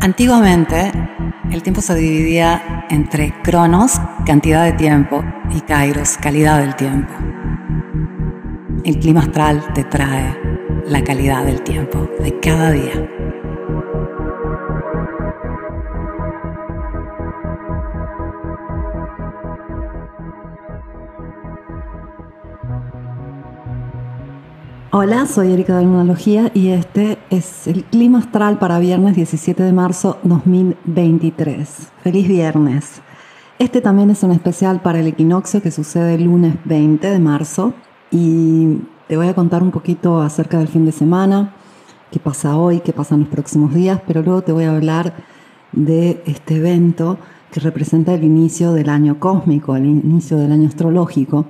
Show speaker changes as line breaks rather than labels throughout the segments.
Antiguamente, el tiempo se dividía entre cronos, cantidad de tiempo, y kairos, calidad del tiempo. El clima astral te trae la calidad del tiempo de cada día. Hola, soy Erika de Lunología y este es el clima astral para viernes 17 de marzo 2023. Feliz viernes. Este también es un especial para el equinoccio que sucede el lunes 20 de marzo y te voy a contar un poquito acerca del fin de semana, qué pasa hoy, qué pasa en los próximos días, pero luego te voy a hablar de este evento que representa el inicio del año cósmico, el inicio del año astrológico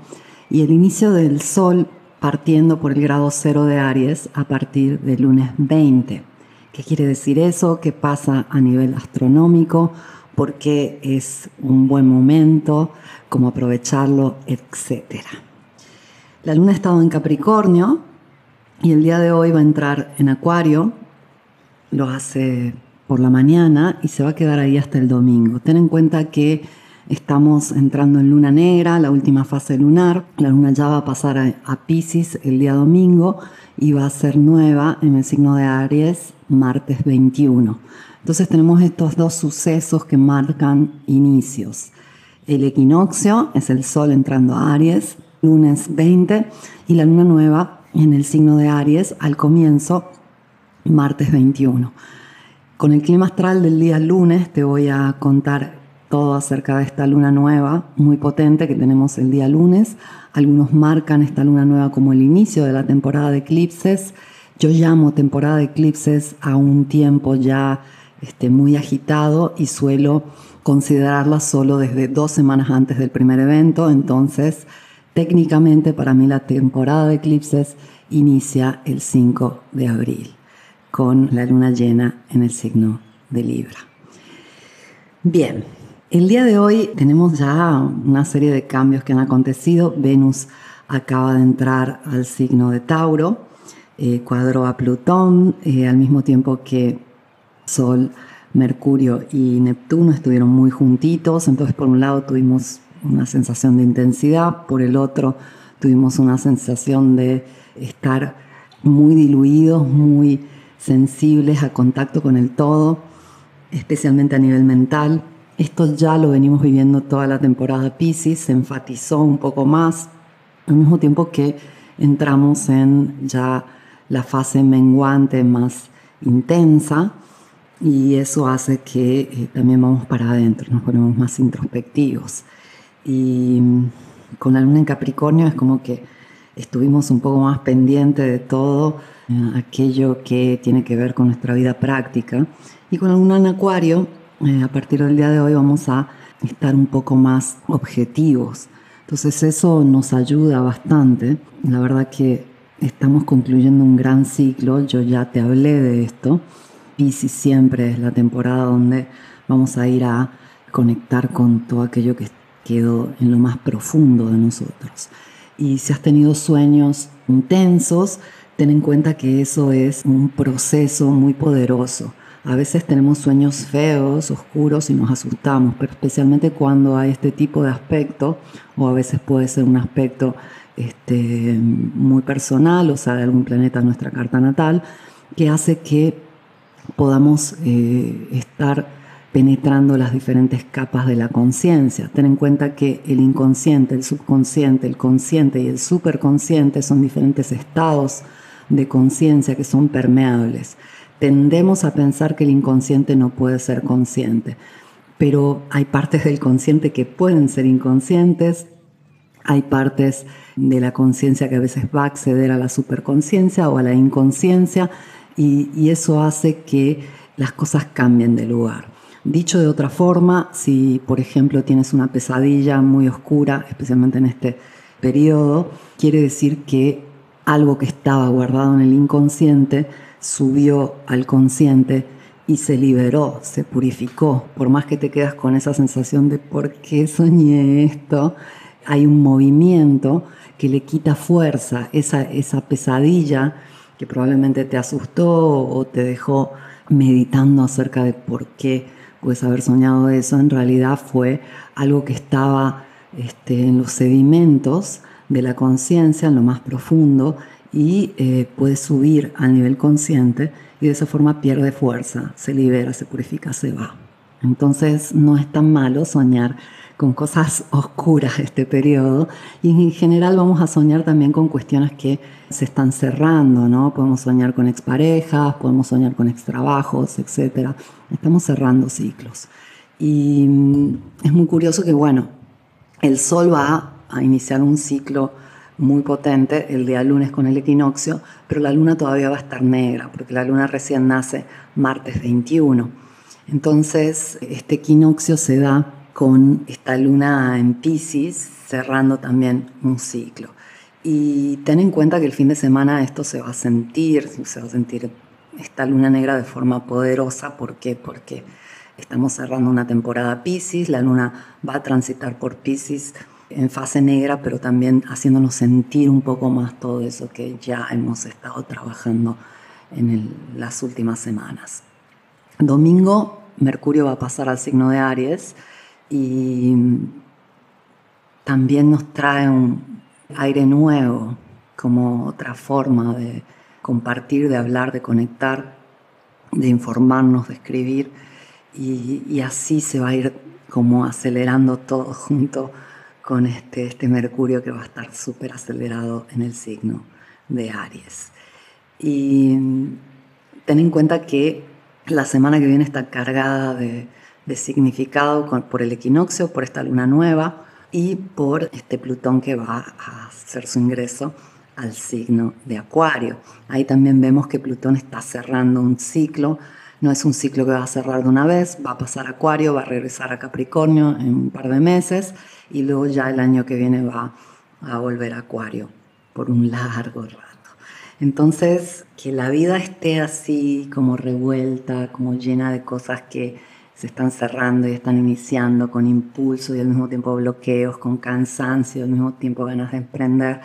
y el inicio del Sol partiendo por el grado cero de Aries a partir del lunes 20. ¿Qué quiere decir eso? ¿Qué pasa a nivel astronómico? ¿Por qué es un buen momento? ¿Cómo aprovecharlo? Etcétera. La luna ha estado en Capricornio y el día de hoy va a entrar en Acuario. Lo hace por la mañana y se va a quedar ahí hasta el domingo. Ten en cuenta que Estamos entrando en luna negra, la última fase lunar. La luna ya va a pasar a, Pisces el día domingo y va a ser nueva en el signo de Aries martes 21. Entonces tenemos estos dos sucesos que marcan inicios. El equinoccio es el sol entrando a Aries, lunes 20, y la luna nueva en el signo de Aries al comienzo, martes 21. Con el clima astral del día lunes te voy a contar todo acerca de esta luna nueva muy potente que tenemos el día lunes. Algunos marcan esta luna nueva como el inicio de la temporada de eclipses. Yo llamo temporada de eclipses a un tiempo ya este, muy agitado y suelo considerarla solo desde dos semanas antes del primer evento. Entonces, técnicamente para mí la temporada de eclipses inicia el 5 de abril con la luna llena en el signo de Libra. Bien, el día de hoy tenemos ya una serie de cambios que han acontecido. Venus acaba de entrar al signo de Tauro, eh, cuadró a Plutón, eh, al mismo tiempo que Sol, Mercurio y Neptuno estuvieron muy juntitos. Entonces, por un lado tuvimos una sensación de intensidad, por el otro tuvimos una sensación de estar muy diluidos, muy sensibles a contacto con el todo, especialmente a nivel mental. Esto ya lo venimos viviendo toda la temporada Pisces, se enfatizó un poco más, al mismo tiempo que entramos en ya la fase menguante más intensa y eso hace que eh, también vamos para adentro, nos ponemos más introspectivos. Y mm, con la luna en Capricornio es como que estuvimos un poco más pendientes de todo eh, aquello que tiene que ver con nuestra vida práctica. Y con la luna en Acuario eh, a partir del día de hoy vamos a estar un poco más objetivos. Entonces eso nos ayuda bastante. La verdad que estamos concluyendo un gran ciclo, yo ya te hablé de esto. Pisces siempre es la temporada donde vamos a ir a conectar con todo aquello que quedó en lo más profundo de nosotros. Y si has tenido sueños intensos, ten en cuenta que eso es un proceso muy poderoso a veces tenemos sueños feos, oscuros y nos asustamos, pero especialmente cuando hay este tipo de aspecto, o a veces puede ser un aspecto este, muy personal, o sea, de algún planeta en nuestra carta natal, que hace que podamos eh, estar penetrando las diferentes capas de la conciencia. Ten en cuenta que el inconsciente, el subconsciente, el consciente y el superconsciente son diferentes estados de conciencia que son permeables tendemos a pensar que el inconsciente no puede ser consciente, pero hay partes del consciente que pueden ser inconscientes, hay partes de la conciencia que a veces va a acceder a la superconciencia o a la inconsciencia y, eso hace que las cosas cambien de lugar. Dicho de otra forma, si por ejemplo tienes una pesadilla muy oscura, especialmente en este periodo, quiere decir que algo que estaba guardado en el inconsciente subió al consciente y se liberó, se purificó. Por más que te quedas con esa sensación de por qué soñé esto, hay un movimiento que le quita fuerza, esa, esa pesadilla que probablemente te asustó o te dejó meditando acerca de por qué puedes haber soñado eso, en realidad fue algo que estaba este, en los sedimentos de la conciencia, en lo más profundo, y eh, puede subir al nivel consciente y de esa forma pierde fuerza, se libera, se purifica, se va. Entonces no es tan malo soñar con cosas oscuras este periodo y en general vamos a soñar también con cuestiones que se están cerrando, ¿no? Podemos soñar con exparejas, podemos soñar con extrabajos, etc. Estamos cerrando ciclos. Y mm, es muy curioso que, bueno, el Sol va a iniciar un ciclo muy potente el día lunes con el equinoccio, pero la luna todavía va a estar negra, porque la luna recién nace martes 21. Entonces, este equinoccio se da con esta luna en Pisces, cerrando también un ciclo. Y ten en cuenta que el fin de semana esto se va a sentir, se va a sentir esta luna negra de forma poderosa. ¿Por qué? Porque estamos cerrando una temporada Pisces, la luna va a transitar por Pisces en fase negra, pero también haciéndonos sentir un poco más todo eso que ya hemos estado trabajando en las últimas semanas. Domingo, Mercurio va a pasar al signo de Aries y también nos trae un aire nuevo, como otra forma de compartir, de hablar, de conectar, de informarnos, de escribir, y, y así se va a ir como acelerando todo junto con este, este Mercurio que va a estar súper acelerado en el signo de Aries. Y ten en cuenta que la semana que viene está cargada de, significado por el equinoccio, por esta luna nueva y por este Plutón que va a hacer su ingreso al signo de Acuario. Ahí también vemos que Plutón está cerrando un ciclo no es un ciclo que va a cerrar de una vez, va a pasar a Acuario, va a regresar a Capricornio en un par de meses y luego ya el año que viene va a volver a Acuario por un largo rato. Entonces, que la vida esté así como revuelta, como llena de cosas que se están cerrando y están iniciando con impulso y al mismo tiempo bloqueos, con cansancio, al mismo tiempo ganas de emprender,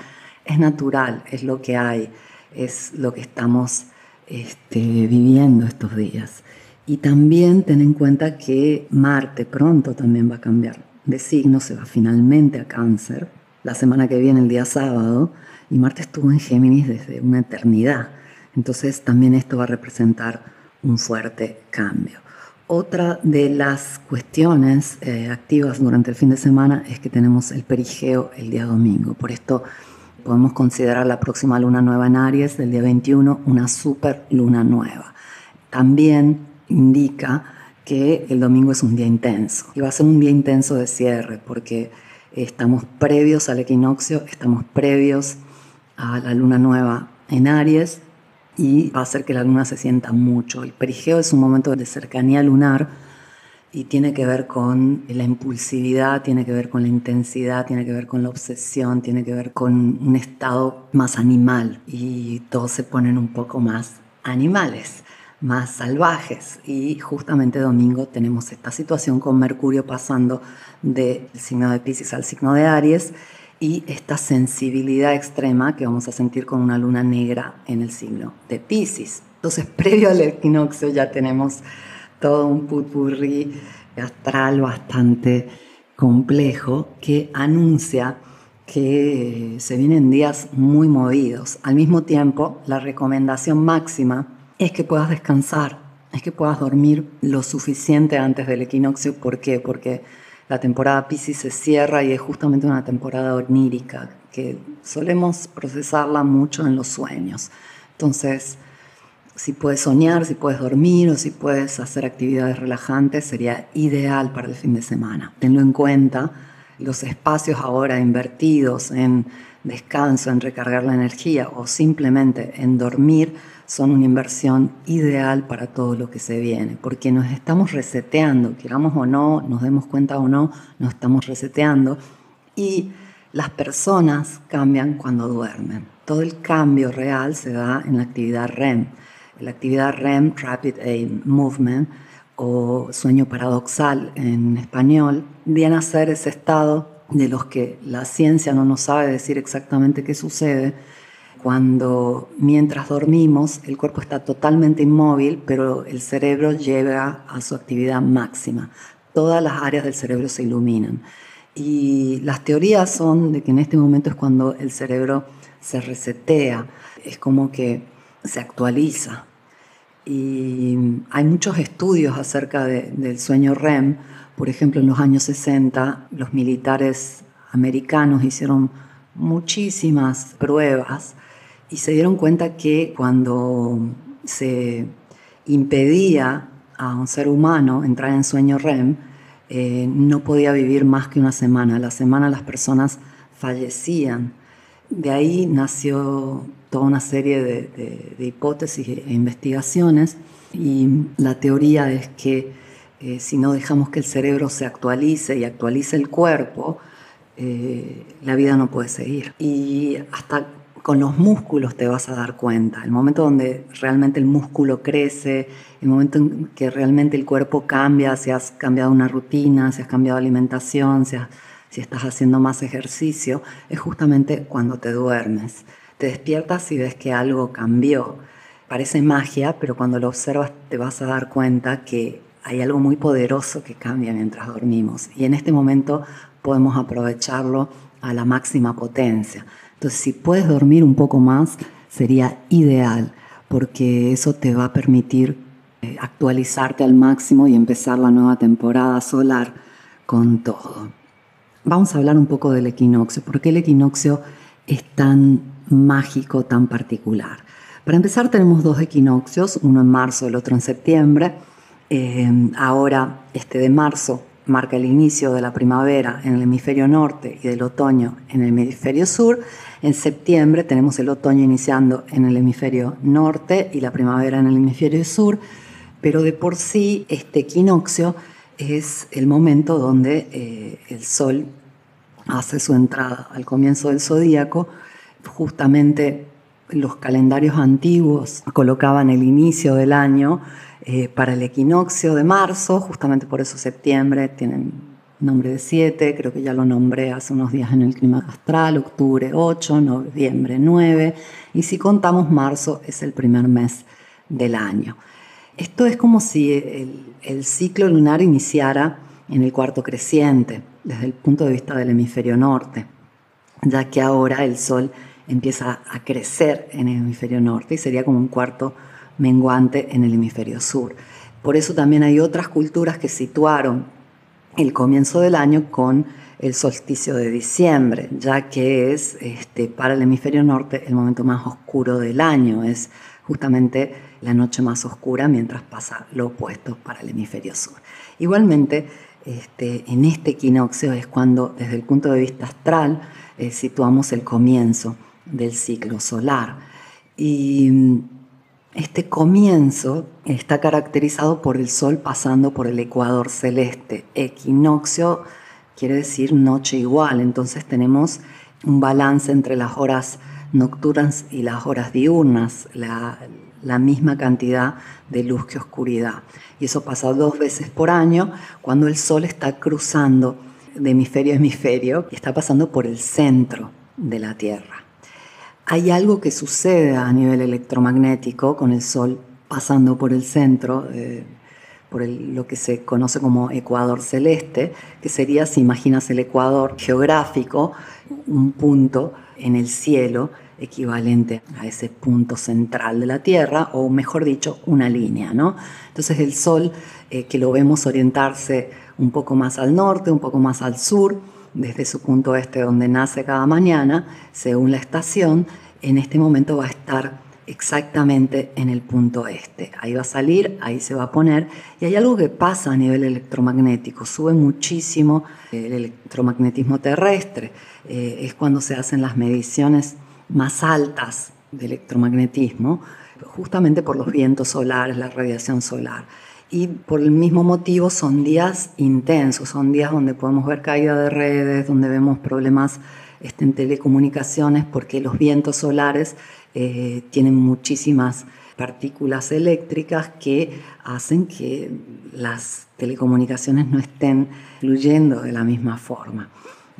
es natural, es lo que hay, es lo que estamos este, viviendo estos días. Y también ten en cuenta que Marte pronto también va a cambiar de signo, se va finalmente a cáncer, la semana que viene, el día sábado, y Marte estuvo en Géminis desde una eternidad. Entonces también esto va a representar un fuerte cambio. Otra de las cuestiones eh, activas durante el fin de semana es que tenemos el perigeo el día domingo. Por esto podemos considerar la próxima luna nueva en Aries del día 21 una super luna nueva. También indica que el domingo es un día intenso. Y va a ser un día intenso de cierre porque estamos previos al equinoccio, estamos previos a la luna nueva en Aries y va a hacer que la luna se sienta mucho. El perigeo es un momento de cercanía lunar y tiene que ver con la impulsividad, tiene que ver con la intensidad, tiene que ver con la obsesión, tiene que ver con un estado más animal. Y todos se ponen un poco más animales, más salvajes. Y justamente domingo tenemos esta situación con Mercurio pasando del signo de Pisces al signo de Aries y esta sensibilidad extrema que vamos a sentir con una luna negra en el signo de Pisces. Entonces, previo al equinoccio ya tenemos todo un putpurri astral bastante complejo que anuncia que se vienen días muy movidos. Al mismo tiempo, la recomendación máxima es que puedas descansar, es que puedas dormir lo suficiente antes del equinoccio. ¿Por qué? Porque la temporada Pisces se cierra y es justamente una temporada onírica que solemos procesarla mucho en los sueños. Entonces, si puedes soñar, si puedes dormir o si puedes hacer actividades relajantes, sería ideal para el fin de semana. Tenlo en cuenta, los espacios ahora invertidos en descanso, en recargar la energía o simplemente en dormir son una inversión ideal para todo lo que se viene, porque nos estamos reseteando, queramos o no, nos demos cuenta o no, nos estamos reseteando y las personas cambian cuando duermen. Todo el cambio real se da en la actividad REM la actividad REM, Rapid Eye Movement, o sueño paradoxal en español, viene a ser ese estado de los que la ciencia no nos sabe decir exactamente qué sucede, cuando mientras dormimos el cuerpo está totalmente inmóvil, pero el cerebro llega a su actividad máxima. Todas las áreas del cerebro se iluminan. Y las teorías son de que en este momento es cuando el cerebro se resetea, es como que se actualiza. Y hay muchos estudios acerca del sueño REM. Por ejemplo, en los años 60 los militares americanos hicieron muchísimas pruebas y se dieron cuenta que cuando se impedía a un ser humano entrar en sueño REM, eh, no podía vivir más que una semana. A la semana las personas fallecían. De ahí nació toda una serie de, hipótesis e investigaciones y la teoría es que eh, si no dejamos que el cerebro se actualice y actualice el cuerpo, eh, la vida no puede seguir. Y hasta con los músculos te vas a dar cuenta. El momento donde realmente el músculo crece, el momento en que realmente el cuerpo cambia, si has cambiado una rutina, si has cambiado alimentación, si, si estás haciendo más ejercicio, es justamente cuando te duermes. Despiertas y ves que algo cambió. Parece magia, pero cuando lo observas te vas a dar cuenta que hay algo muy poderoso que cambia mientras dormimos. Y en este momento podemos aprovecharlo a la máxima potencia. Entonces, si puedes dormir un poco más, sería ideal, porque eso te va a permitir eh, actualizarte al máximo y empezar la nueva temporada solar con todo. Vamos a hablar un poco del equinoccio. ¿Por qué el equinoccio es tan mágico, tan particular? Para empezar, tenemos dos equinoccios, uno en marzo, el otro en septiembre. Eh, ahora, este de marzo marca el inicio de la primavera en el hemisferio norte y del otoño en el hemisferio sur. En septiembre tenemos el otoño iniciando en el hemisferio norte y la primavera en el hemisferio sur, pero de por sí este equinoccio es el momento donde eh, el Sol hace su entrada al comienzo del zodíaco. Justamente los calendarios antiguos colocaban el inicio del año eh, para el equinoccio de marzo, justamente por eso septiembre tienen nombre de 7, creo que ya lo nombré hace unos días en el clima astral, octubre 8, noviembre 9, y si contamos marzo es el primer mes del año. Esto es como si el, ciclo lunar iniciara en el cuarto creciente, desde el punto de vista del hemisferio norte, ya que ahora el Sol empieza a crecer en el hemisferio norte y sería como un cuarto menguante en el hemisferio sur. Por eso también hay otras culturas que situaron el comienzo del año con el solsticio de diciembre, ya que es este, para el hemisferio norte el momento más oscuro del año, es justamente la noche más oscura mientras pasa lo opuesto para el hemisferio sur. Igualmente, este, en este equinoccio es cuando desde el punto de vista astral eh, situamos el comienzo del ciclo solar. Y este comienzo está caracterizado por el Sol pasando por el ecuador celeste. Equinoccio quiere decir noche igual, entonces tenemos un balance entre las horas nocturnas y las horas diurnas, la, misma cantidad de luz que oscuridad. Y eso pasa dos veces por año cuando el Sol está cruzando de hemisferio a hemisferio y está pasando por el centro de la Tierra hay algo que sucede a nivel electromagnético con el Sol pasando por el centro, eh, por lo que se conoce como ecuador celeste, que sería, si imaginas el ecuador geográfico, un punto en el cielo equivalente a ese punto central de la Tierra, o mejor dicho, una línea. ¿no? Entonces el Sol, eh, que lo vemos orientarse un poco más al norte, un poco más al sur, desde su punto este donde nace cada mañana, según la estación, en este momento va a estar exactamente en el punto este. Ahí va a salir, ahí se va a poner. Y hay algo que pasa a nivel electromagnético, sube muchísimo el electromagnetismo terrestre. Eh, es cuando se hacen las mediciones más altas de electromagnetismo, justamente por los vientos solares, la radiación solar y por el mismo motivo son días intensos, son días donde podemos ver caída de redes, donde vemos problemas este, en telecomunicaciones, porque los vientos solares eh, tienen muchísimas partículas eléctricas que hacen que las telecomunicaciones no estén fluyendo de la misma forma.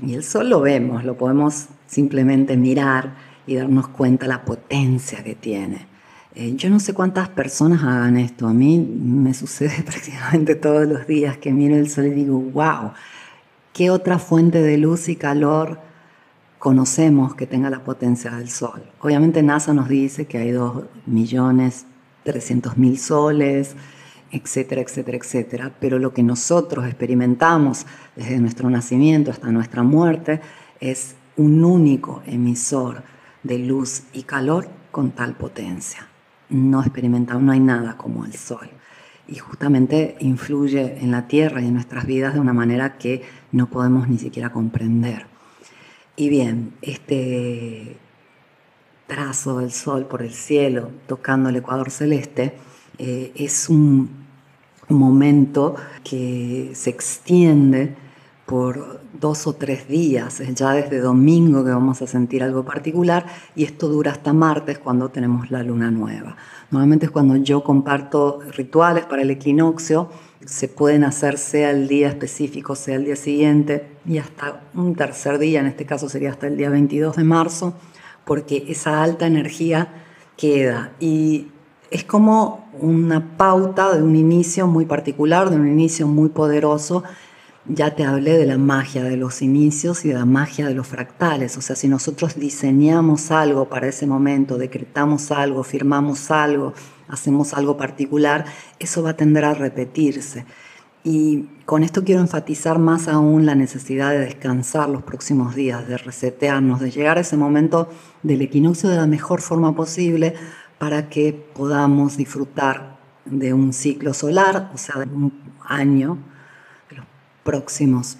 Y el sol lo vemos, lo podemos simplemente mirar y darnos cuenta la potencia que tiene. Eh, yo no sé cuántas personas hagan esto, a mí me sucede prácticamente todos los días que miro el sol y digo, wow, ¿qué otra fuente de luz y calor conocemos que tenga la potencia del sol? Obviamente NASA nos dice que hay 2.300.000 soles, etcétera, etcétera, etcétera, pero lo que nosotros experimentamos desde nuestro nacimiento hasta nuestra muerte es un único emisor de luz y calor con tal potencia. No experimentamos, no hay nada como el sol. Y justamente influye en la Tierra y en nuestras vidas de una manera que no podemos ni siquiera comprender. Y bien, este trazo del sol por el cielo tocando el ecuador celeste eh, es un momento que se extiende por dos o tres días, ya desde domingo que vamos a sentir algo particular y esto dura hasta martes cuando tenemos la luna nueva. Normalmente es cuando yo comparto rituales para el equinoccio, se pueden hacer sea el día específico, sea el día siguiente y hasta un tercer día, en este caso sería hasta el día 22 de marzo, porque esa alta energía queda y es como una pauta de un inicio muy particular, de un inicio muy poderoso ya te hablé de la magia de los inicios y de la magia de los fractales. O sea, si nosotros diseñamos algo para ese momento, decretamos algo, firmamos algo, hacemos algo particular, eso va a tender a repetirse. Y con esto quiero enfatizar más aún la necesidad de descansar los próximos días, de resetearnos, de llegar a ese momento del equinoccio de la mejor forma posible para que podamos disfrutar de un ciclo solar, o sea, de un año próximos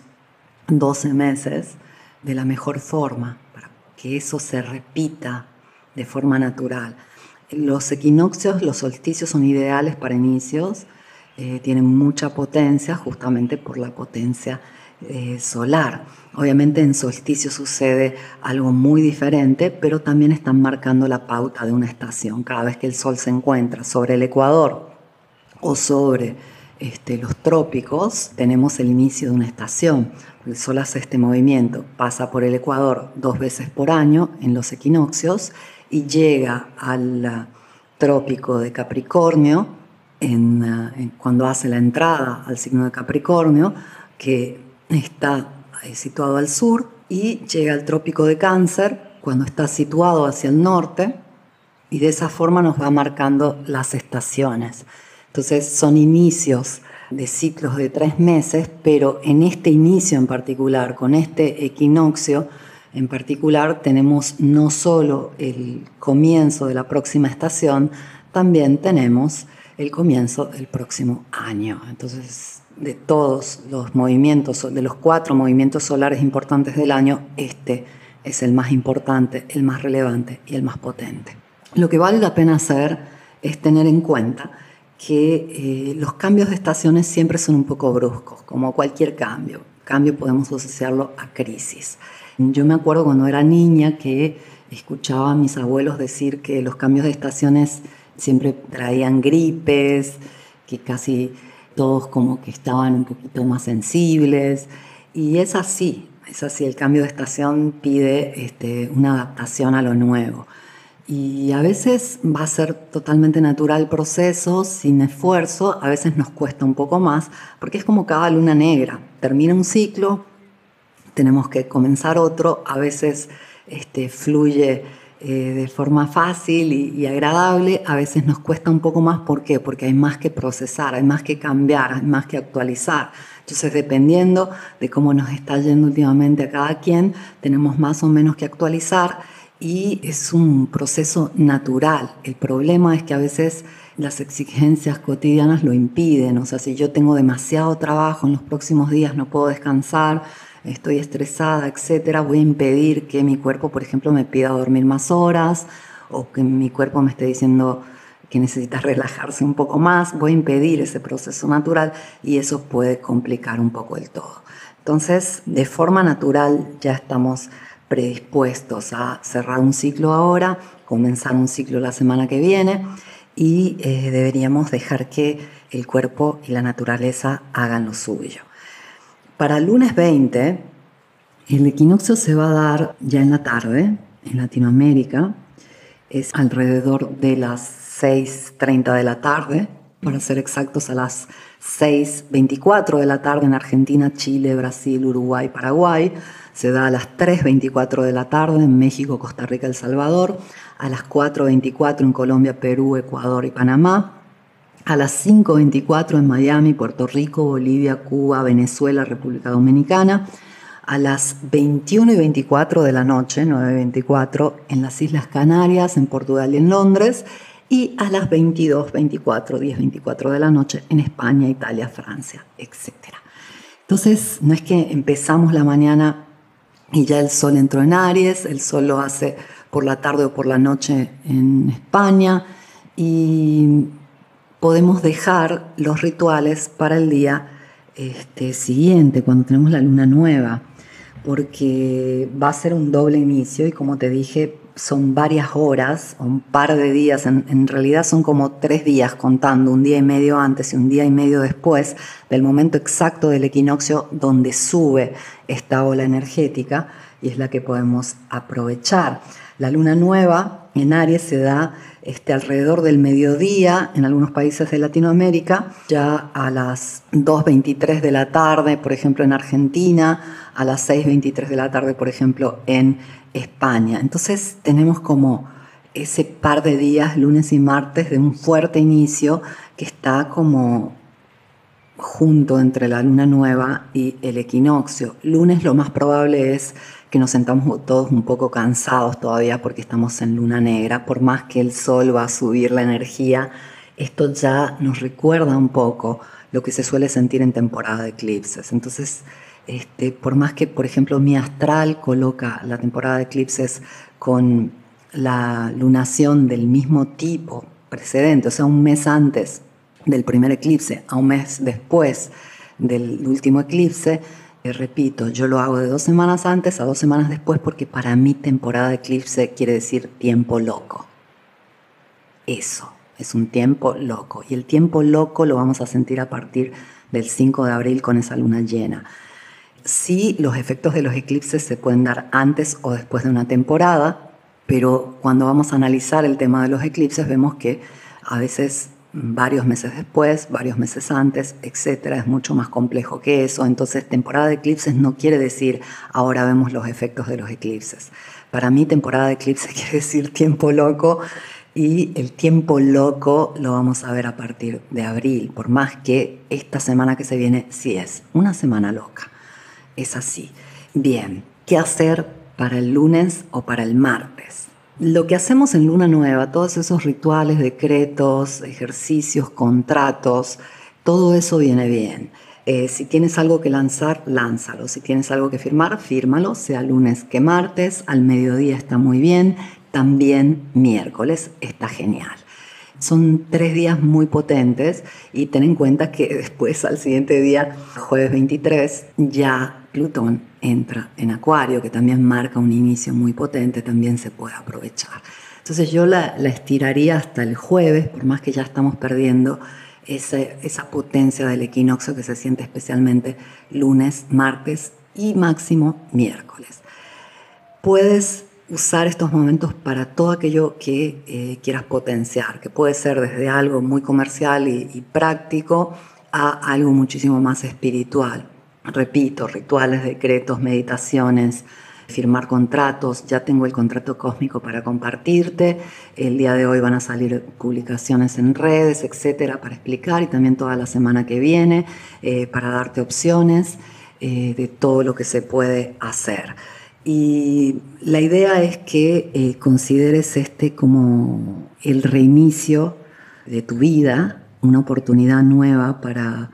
12 meses de la mejor forma, para que eso se repita de forma natural. Los equinoccios, los solsticios son ideales para inicios, eh, tienen mucha potencia justamente por la potencia eh, solar. Obviamente en solsticio sucede algo muy diferente, pero también están marcando la pauta de una estación. Cada vez que el sol se encuentra sobre el ecuador o sobre este, los trópicos tenemos el inicio de una estación. El Sol hace este movimiento, pasa por el Ecuador dos veces por año en los equinoccios y llega al uh, trópico de Capricornio uh, cuando hace la entrada al signo de Capricornio, que está eh, situado al sur, y llega al trópico de Cáncer cuando está situado hacia el norte, y de esa forma nos va marcando las estaciones. Entonces son inicios de ciclos de tres meses, pero en este inicio en particular, con este equinoccio en particular, tenemos no solo el comienzo de la próxima estación, también tenemos el comienzo del próximo año. Entonces, de todos los movimientos, de los cuatro movimientos solares importantes del año, este es el más importante, el más relevante y el más potente. Lo que vale la pena hacer es tener en cuenta que eh, los cambios de estaciones siempre son un poco bruscos, como cualquier cambio. Cambio podemos asociarlo a crisis. Yo me acuerdo cuando era niña que escuchaba a mis abuelos decir que los cambios de estaciones siempre traían gripes, que casi todos como que estaban un poquito más sensibles. Y es así, es así, el cambio de estación pide este, una adaptación a lo nuevo. Y a veces va a ser totalmente natural el proceso, sin esfuerzo, a veces nos cuesta un poco más, porque es como cada luna negra. Termina un ciclo, tenemos que comenzar otro, a veces este, fluye eh, de forma fácil y, agradable, a veces nos cuesta un poco más. ¿Por qué? Porque hay más que procesar, hay más que cambiar, hay más que actualizar. Entonces, dependiendo de cómo nos está yendo últimamente a cada quien, tenemos más o menos que actualizar y es un proceso natural. El problema es que a veces las exigencias cotidianas lo impiden. O sea, si yo tengo demasiado trabajo en los próximos días, no puedo descansar, estoy estresada, etcétera, voy a impedir que mi cuerpo, por ejemplo, me pida dormir más horas o que mi cuerpo me esté diciendo que necesita relajarse un poco más, voy a impedir ese proceso natural y eso puede complicar un poco el todo. Entonces, de forma natural ya estamos predispuestos a cerrar un ciclo ahora, comenzar un ciclo la semana que viene y eh, deberíamos dejar que el cuerpo y la naturaleza hagan lo suyo. Para el lunes 20, el equinoccio se va a dar ya en la tarde, en Latinoamérica es alrededor de las 6.30 de la tarde, para ser exactos a las 6.24 de la tarde en Argentina, Chile, Brasil, Uruguay, Paraguay. Se da a las 3.24 de la tarde en México, Costa Rica, El Salvador. A las 4.24 en Colombia, Perú, Ecuador y Panamá. A las 5.24 en Miami, Puerto Rico, Bolivia, Cuba, Venezuela, República Dominicana a las 21 y 24 de la noche, 9.24, en las Islas Canarias, en Portugal y en Londres, y a las 22, 24, 10, 24 de la noche en España, Italia, Francia, etc. Entonces, no es que empezamos la mañana y ya el sol entró en Aries, el sol lo hace por la tarde o por la noche en España y podemos dejar los rituales para el día este, siguiente, cuando tenemos la luna nueva porque va a ser un doble inicio y como te dije, son varias horas, un par de días, en, realidad son como tres días contando, un día y medio antes y un día y medio después del momento exacto del equinoccio donde sube esta ola energética y es la que podemos aprovechar. La luna nueva en Aries se da este, alrededor del mediodía en algunos países de Latinoamérica, ya a las 2.23 de la tarde, por ejemplo en Argentina, a las 6.23 de la tarde, por ejemplo en España. Entonces tenemos como ese par de días, lunes y martes, de un fuerte inicio que está como junto entre la luna nueva y el equinoccio. Lunes lo más probable es que nos sentamos todos un poco cansados todavía porque estamos en luna negra, por más que el sol va a subir la energía, esto ya nos recuerda un poco lo que se suele sentir en temporada de eclipses. Entonces, este, por más que, por ejemplo, mi astral coloca la temporada de eclipses con la lunación del mismo tipo precedente, o sea, un mes antes del primer eclipse a un mes después del último eclipse, repito, yo lo hago de dos semanas antes a dos semanas después porque para mí temporada de eclipse quiere decir tiempo loco. Eso, es un tiempo loco. Y el tiempo loco lo vamos a sentir a partir del 5 de abril con esa luna llena. Sí, los efectos de los eclipses se pueden dar antes o después de una temporada, pero cuando vamos a analizar el tema de los eclipses vemos que a veces varios meses después, varios meses antes, etcétera. Es mucho más complejo que eso. Entonces, temporada de eclipses no quiere decir ahora vemos los efectos de los eclipses. Para mí, temporada de eclipses quiere decir tiempo loco y el tiempo loco lo vamos a ver a partir de abril, por más que esta semana que se viene sí es una semana loca. Es así. Bien, ¿qué hacer para el lunes o para el martes? Lo que hacemos en Luna Nueva, todos esos rituales, decretos, ejercicios, contratos, todo eso viene bien. Eh, si tienes algo que lanzar, lánzalo. Si tienes algo que firmar, fírmalo, sea lunes que martes, al mediodía está muy bien, también miércoles está genial. Son tres días muy potentes y ten en cuenta que después al siguiente día, jueves 23, ya Plutón entra en Acuario, que también marca un inicio muy potente, también se puede aprovechar. Entonces yo la, estiraría hasta el jueves, por más que ya estamos perdiendo esa potencia del equinoccio que se siente especialmente lunes, martes y máximo miércoles. Puedes usar estos momentos para todo aquello que eh, quieras potenciar, que puede ser desde algo muy comercial y práctico a algo muchísimo más espiritual repito, rituales, decretos, meditaciones, firmar contratos. Ya tengo el contrato cósmico para compartirte. El día de hoy van a salir publicaciones en redes, etcétera, para explicar y también toda la semana que viene eh, para darte opciones eh, de todo lo que se puede hacer. Y la idea es que eh, consideres este como el reinicio de tu vida, una oportunidad nueva para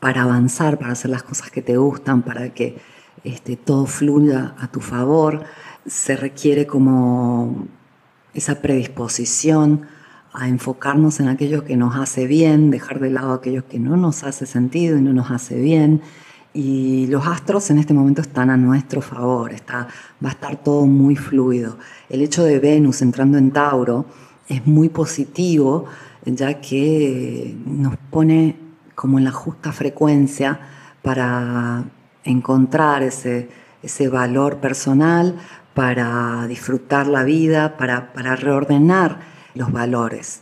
para avanzar, para hacer las cosas que te gustan, para que este, todo fluya a tu favor, se requiere como esa predisposición a enfocarnos en aquello que nos hace bien, dejar de lado aquello que no nos hace sentido y no nos hace bien. Y los astros en este momento están a nuestro favor, está, va a estar todo muy fluido. El hecho de Venus entrando en Tauro es muy positivo, ya que nos pone como en la justa frecuencia para encontrar ese, ese valor personal, para disfrutar la vida, para, para reordenar los valores.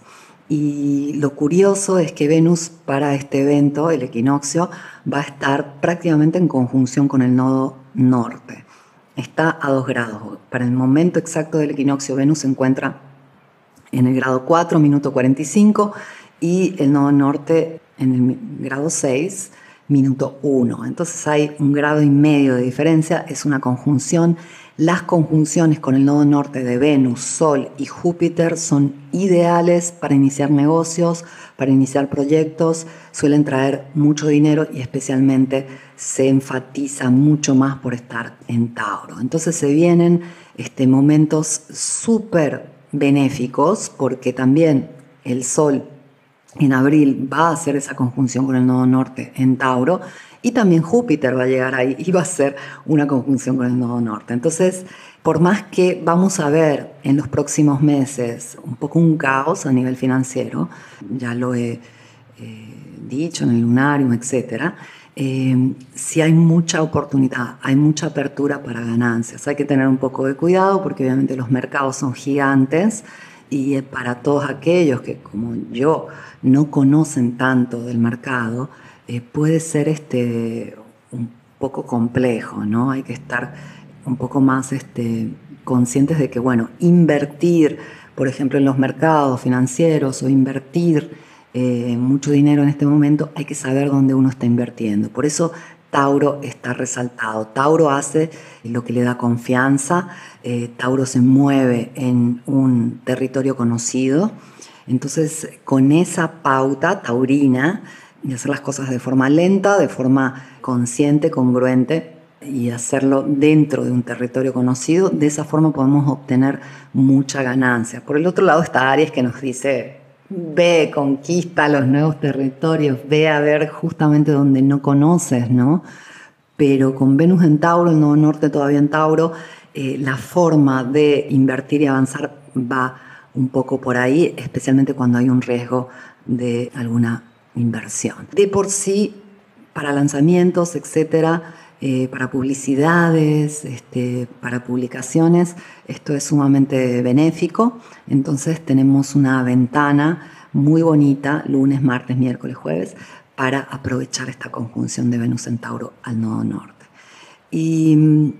Y lo curioso es que Venus para este evento, el equinoccio, va a estar prácticamente en conjunción con el nodo norte. Está a 2 grados. Para el momento exacto del equinoccio, Venus se encuentra en el grado 4, minuto 45, y el nodo norte en el grado 6, minuto 1. Entonces hay un grado y medio de diferencia, es una conjunción. Las conjunciones con el nodo norte de Venus, Sol y Júpiter son ideales para iniciar negocios, para iniciar proyectos, suelen traer mucho dinero y especialmente se enfatiza mucho más por estar en Tauro. Entonces se vienen este, momentos súper benéficos porque también el Sol en abril va a hacer esa conjunción con el nodo norte en Tauro y también Júpiter va a llegar ahí y va a hacer una conjunción con el nodo norte. Entonces, por más que vamos a ver en los próximos meses un poco un caos a nivel financiero, ya lo he eh, dicho en el lunario, etc., eh, si hay mucha oportunidad, hay mucha apertura para ganancias. Hay que tener un poco de cuidado porque obviamente los mercados son gigantes y para todos aquellos que como yo no conocen tanto del mercado, eh, puede ser este, un poco complejo, ¿no? Hay que estar un poco más este, conscientes de que, bueno, invertir, por ejemplo, en los mercados financieros o invertir eh, mucho dinero en este momento, hay que saber dónde uno está invirtiendo. Por eso Tauro está resaltado. Tauro hace lo que le da confianza, eh, Tauro se mueve en un territorio conocido. Entonces, con esa pauta taurina de hacer las cosas de forma lenta, de forma consciente, congruente y hacerlo dentro de un territorio conocido, de esa forma podemos obtener mucha ganancia. Por el otro lado está Aries que nos dice, ve, conquista los nuevos territorios, ve a ver justamente donde no conoces, ¿no? Pero con Venus en Tauro, el nuevo norte todavía en Tauro, eh, la forma de invertir y avanzar va un poco por ahí, especialmente cuando hay un riesgo de alguna inversión. De por sí, para lanzamientos, etcétera, eh, para publicidades, este, para publicaciones, esto es sumamente benéfico. Entonces tenemos una ventana muy bonita, lunes, martes, miércoles, jueves, para aprovechar esta conjunción de Venus en Tauro al nodo norte. Y mm,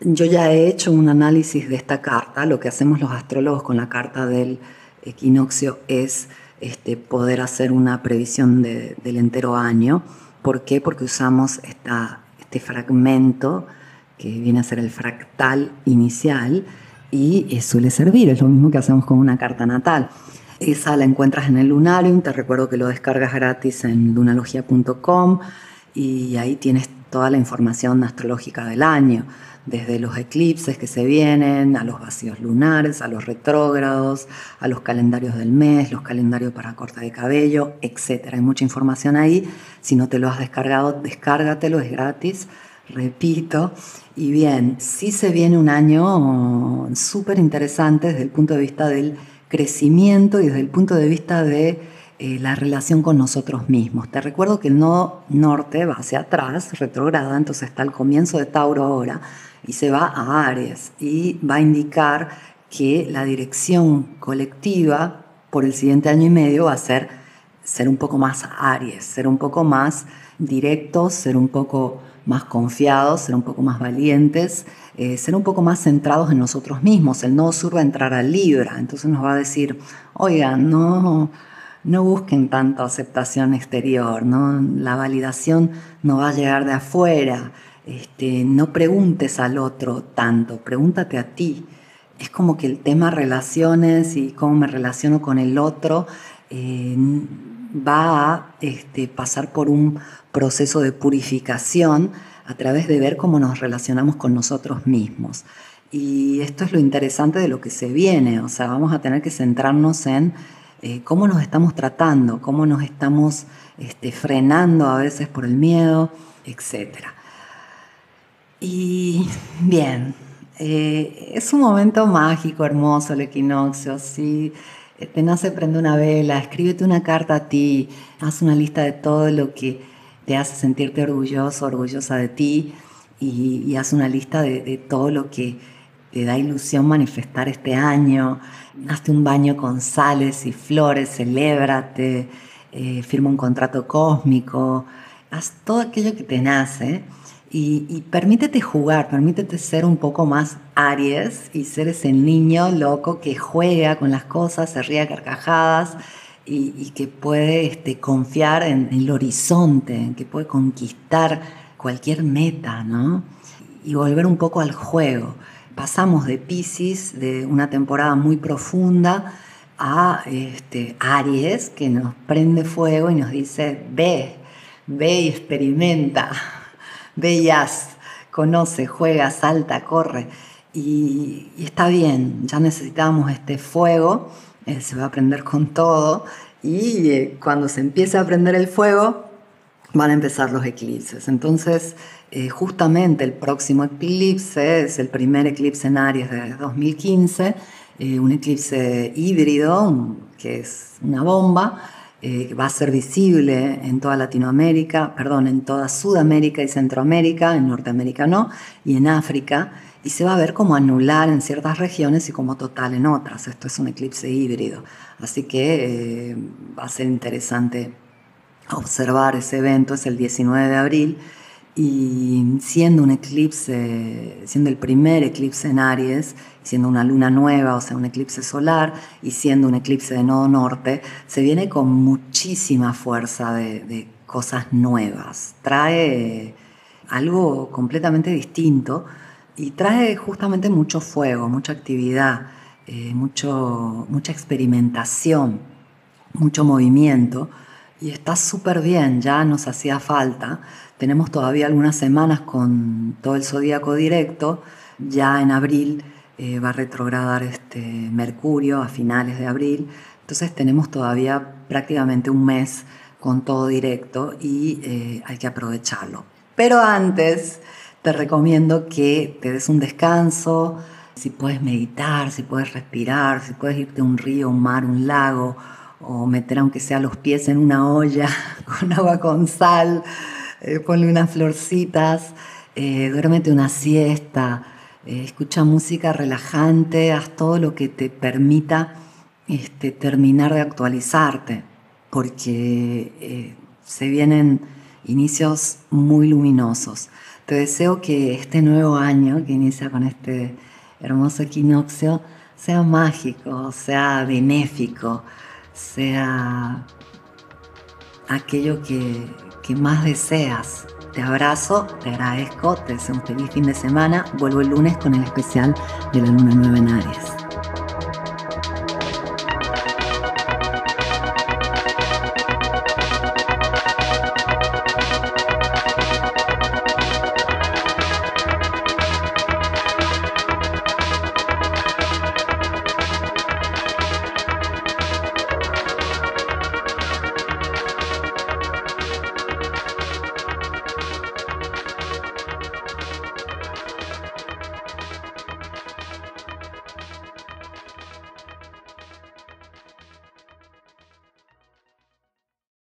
yo ya he hecho un análisis de esta carta. Lo que hacemos los astrólogos con la carta del equinoccio es este, poder hacer una previsión del entero año. ¿Por qué? Porque usamos este fragmento que viene a ser el fractal inicial y suele servir, es lo mismo que hacemos con una carta natal. Esa la encuentras en el Lunarium, te recuerdo que lo descargas gratis en lunalogía.com y ahí tienes toda la información astrológica del año desde los eclipses que se vienen, a los vacíos lunares, a los retrógrados, a los calendarios del mes, los calendarios para corte de cabello, etc. Hay mucha información ahí. Si no te lo has descargado, descárgatelo, es gratis. Repito, y bien, sí se viene un año súper interesante desde el punto de vista del crecimiento y desde el punto de vista de eh, la relación con nosotros mismos. Te recuerdo que el nodo norte va hacia atrás, retrograda, entonces está el comienzo de Tauro ahora, y se va a Aries y va a indicar que la dirección colectiva por el siguiente año y medio va a ser ser un poco más Aries, ser un poco más directos, ser un poco más confiados, ser un poco más valientes, eh, ser un poco más centrados en nosotros mismos. El nodo sur va a entrar a Libra, entonces nos va a decir, oigan, no, no busquen tanta aceptación exterior, ¿no? la validación no va a llegar de afuera, este, no preguntes al otro tanto, pregúntate a ti. Es como que el tema relaciones y cómo me relaciono con el otro eh, va a este, pasar por un proceso de purificación a través de ver cómo nos relacionamos con nosotros mismos. Y esto es lo interesante de lo que se viene, o sea, vamos a tener que centrarnos en eh, cómo nos estamos tratando, cómo nos estamos este, frenando a veces por el miedo, etcétera. Y bien, eh, es un momento mágico, hermoso el equinoccio. Si te nace prende una vela, escríbete una carta a ti, haz una lista de todo lo que te hace sentirte orgulloso, orgullosa de ti y, haz una lista de, todo lo que te da ilusión manifestar este año, hazte un baño con sales y flores, celébrate, eh, firma un contrato cósmico, haz todo aquello que te nace y, permítete jugar, permítete ser un poco más Aries y ser ese niño loco que juega con las cosas, se ríe a carcajadas y, que puede este, confiar en, en, el horizonte, en que puede conquistar cualquier meta, ¿no? Y volver un poco al juego pasamos de Pisces, de una temporada muy profunda, a este, Aries, que nos prende fuego y nos dice, ve, ve y experimenta, ve y haz, conoce, juega, salta, corre. Y, está bien, ya necesitamos este fuego, eh, se va a prender con todo, y eh, cuando se empiece a prender el fuego, van a empezar los eclipses. Entonces, eh, justamente el próximo eclipse es el primer eclipse en Aries de 2015, eh, un eclipse híbrido, que es una bomba, eh, va a ser visible en toda Latinoamérica, perdón, en toda Sudamérica y Centroamérica, en Norteamérica no, y en África, y se va a ver como anular en ciertas regiones y como total en otras. Esto es un eclipse híbrido, así que va a ser interesante observar ese evento, es el 19 de abril, y siendo un eclipse, siendo el primer eclipse en Aries, siendo una luna nueva, o sea, un eclipse solar, y siendo un eclipse de nodo norte, se viene con muchísima fuerza de, cosas nuevas. Trae algo completamente distinto y trae justamente mucho fuego, mucha actividad, eh, mucho, mucha experimentación, mucho movimiento y está súper bien, ya nos hacía falta. Tenemos todavía algunas semanas con todo el zodíaco directo, ya en abril eh, va a retrogradar este Mercurio a finales de abril, entonces tenemos todavía prácticamente un mes con todo directo y eh, hay que aprovecharlo. Pero antes te recomiendo que te des un descanso, si puedes meditar, si puedes respirar, si puedes irte a un río, un mar, un lago, o meter aunque sea los pies en una olla con agua con sal, eh, ponle unas florcitas, eh, duérmete una siesta, eh, escucha música relajante, haz todo lo que te permita este, terminar de actualizarte, porque eh, se vienen inicios muy luminosos. Te deseo que este nuevo año que inicia con este hermoso equinoccio sea mágico, sea benéfico, sea aquello que, más deseas. Te abrazo, te agradezco, te deseo un feliz fin de semana. Vuelvo el lunes con el especial de la luna nueva en Aries.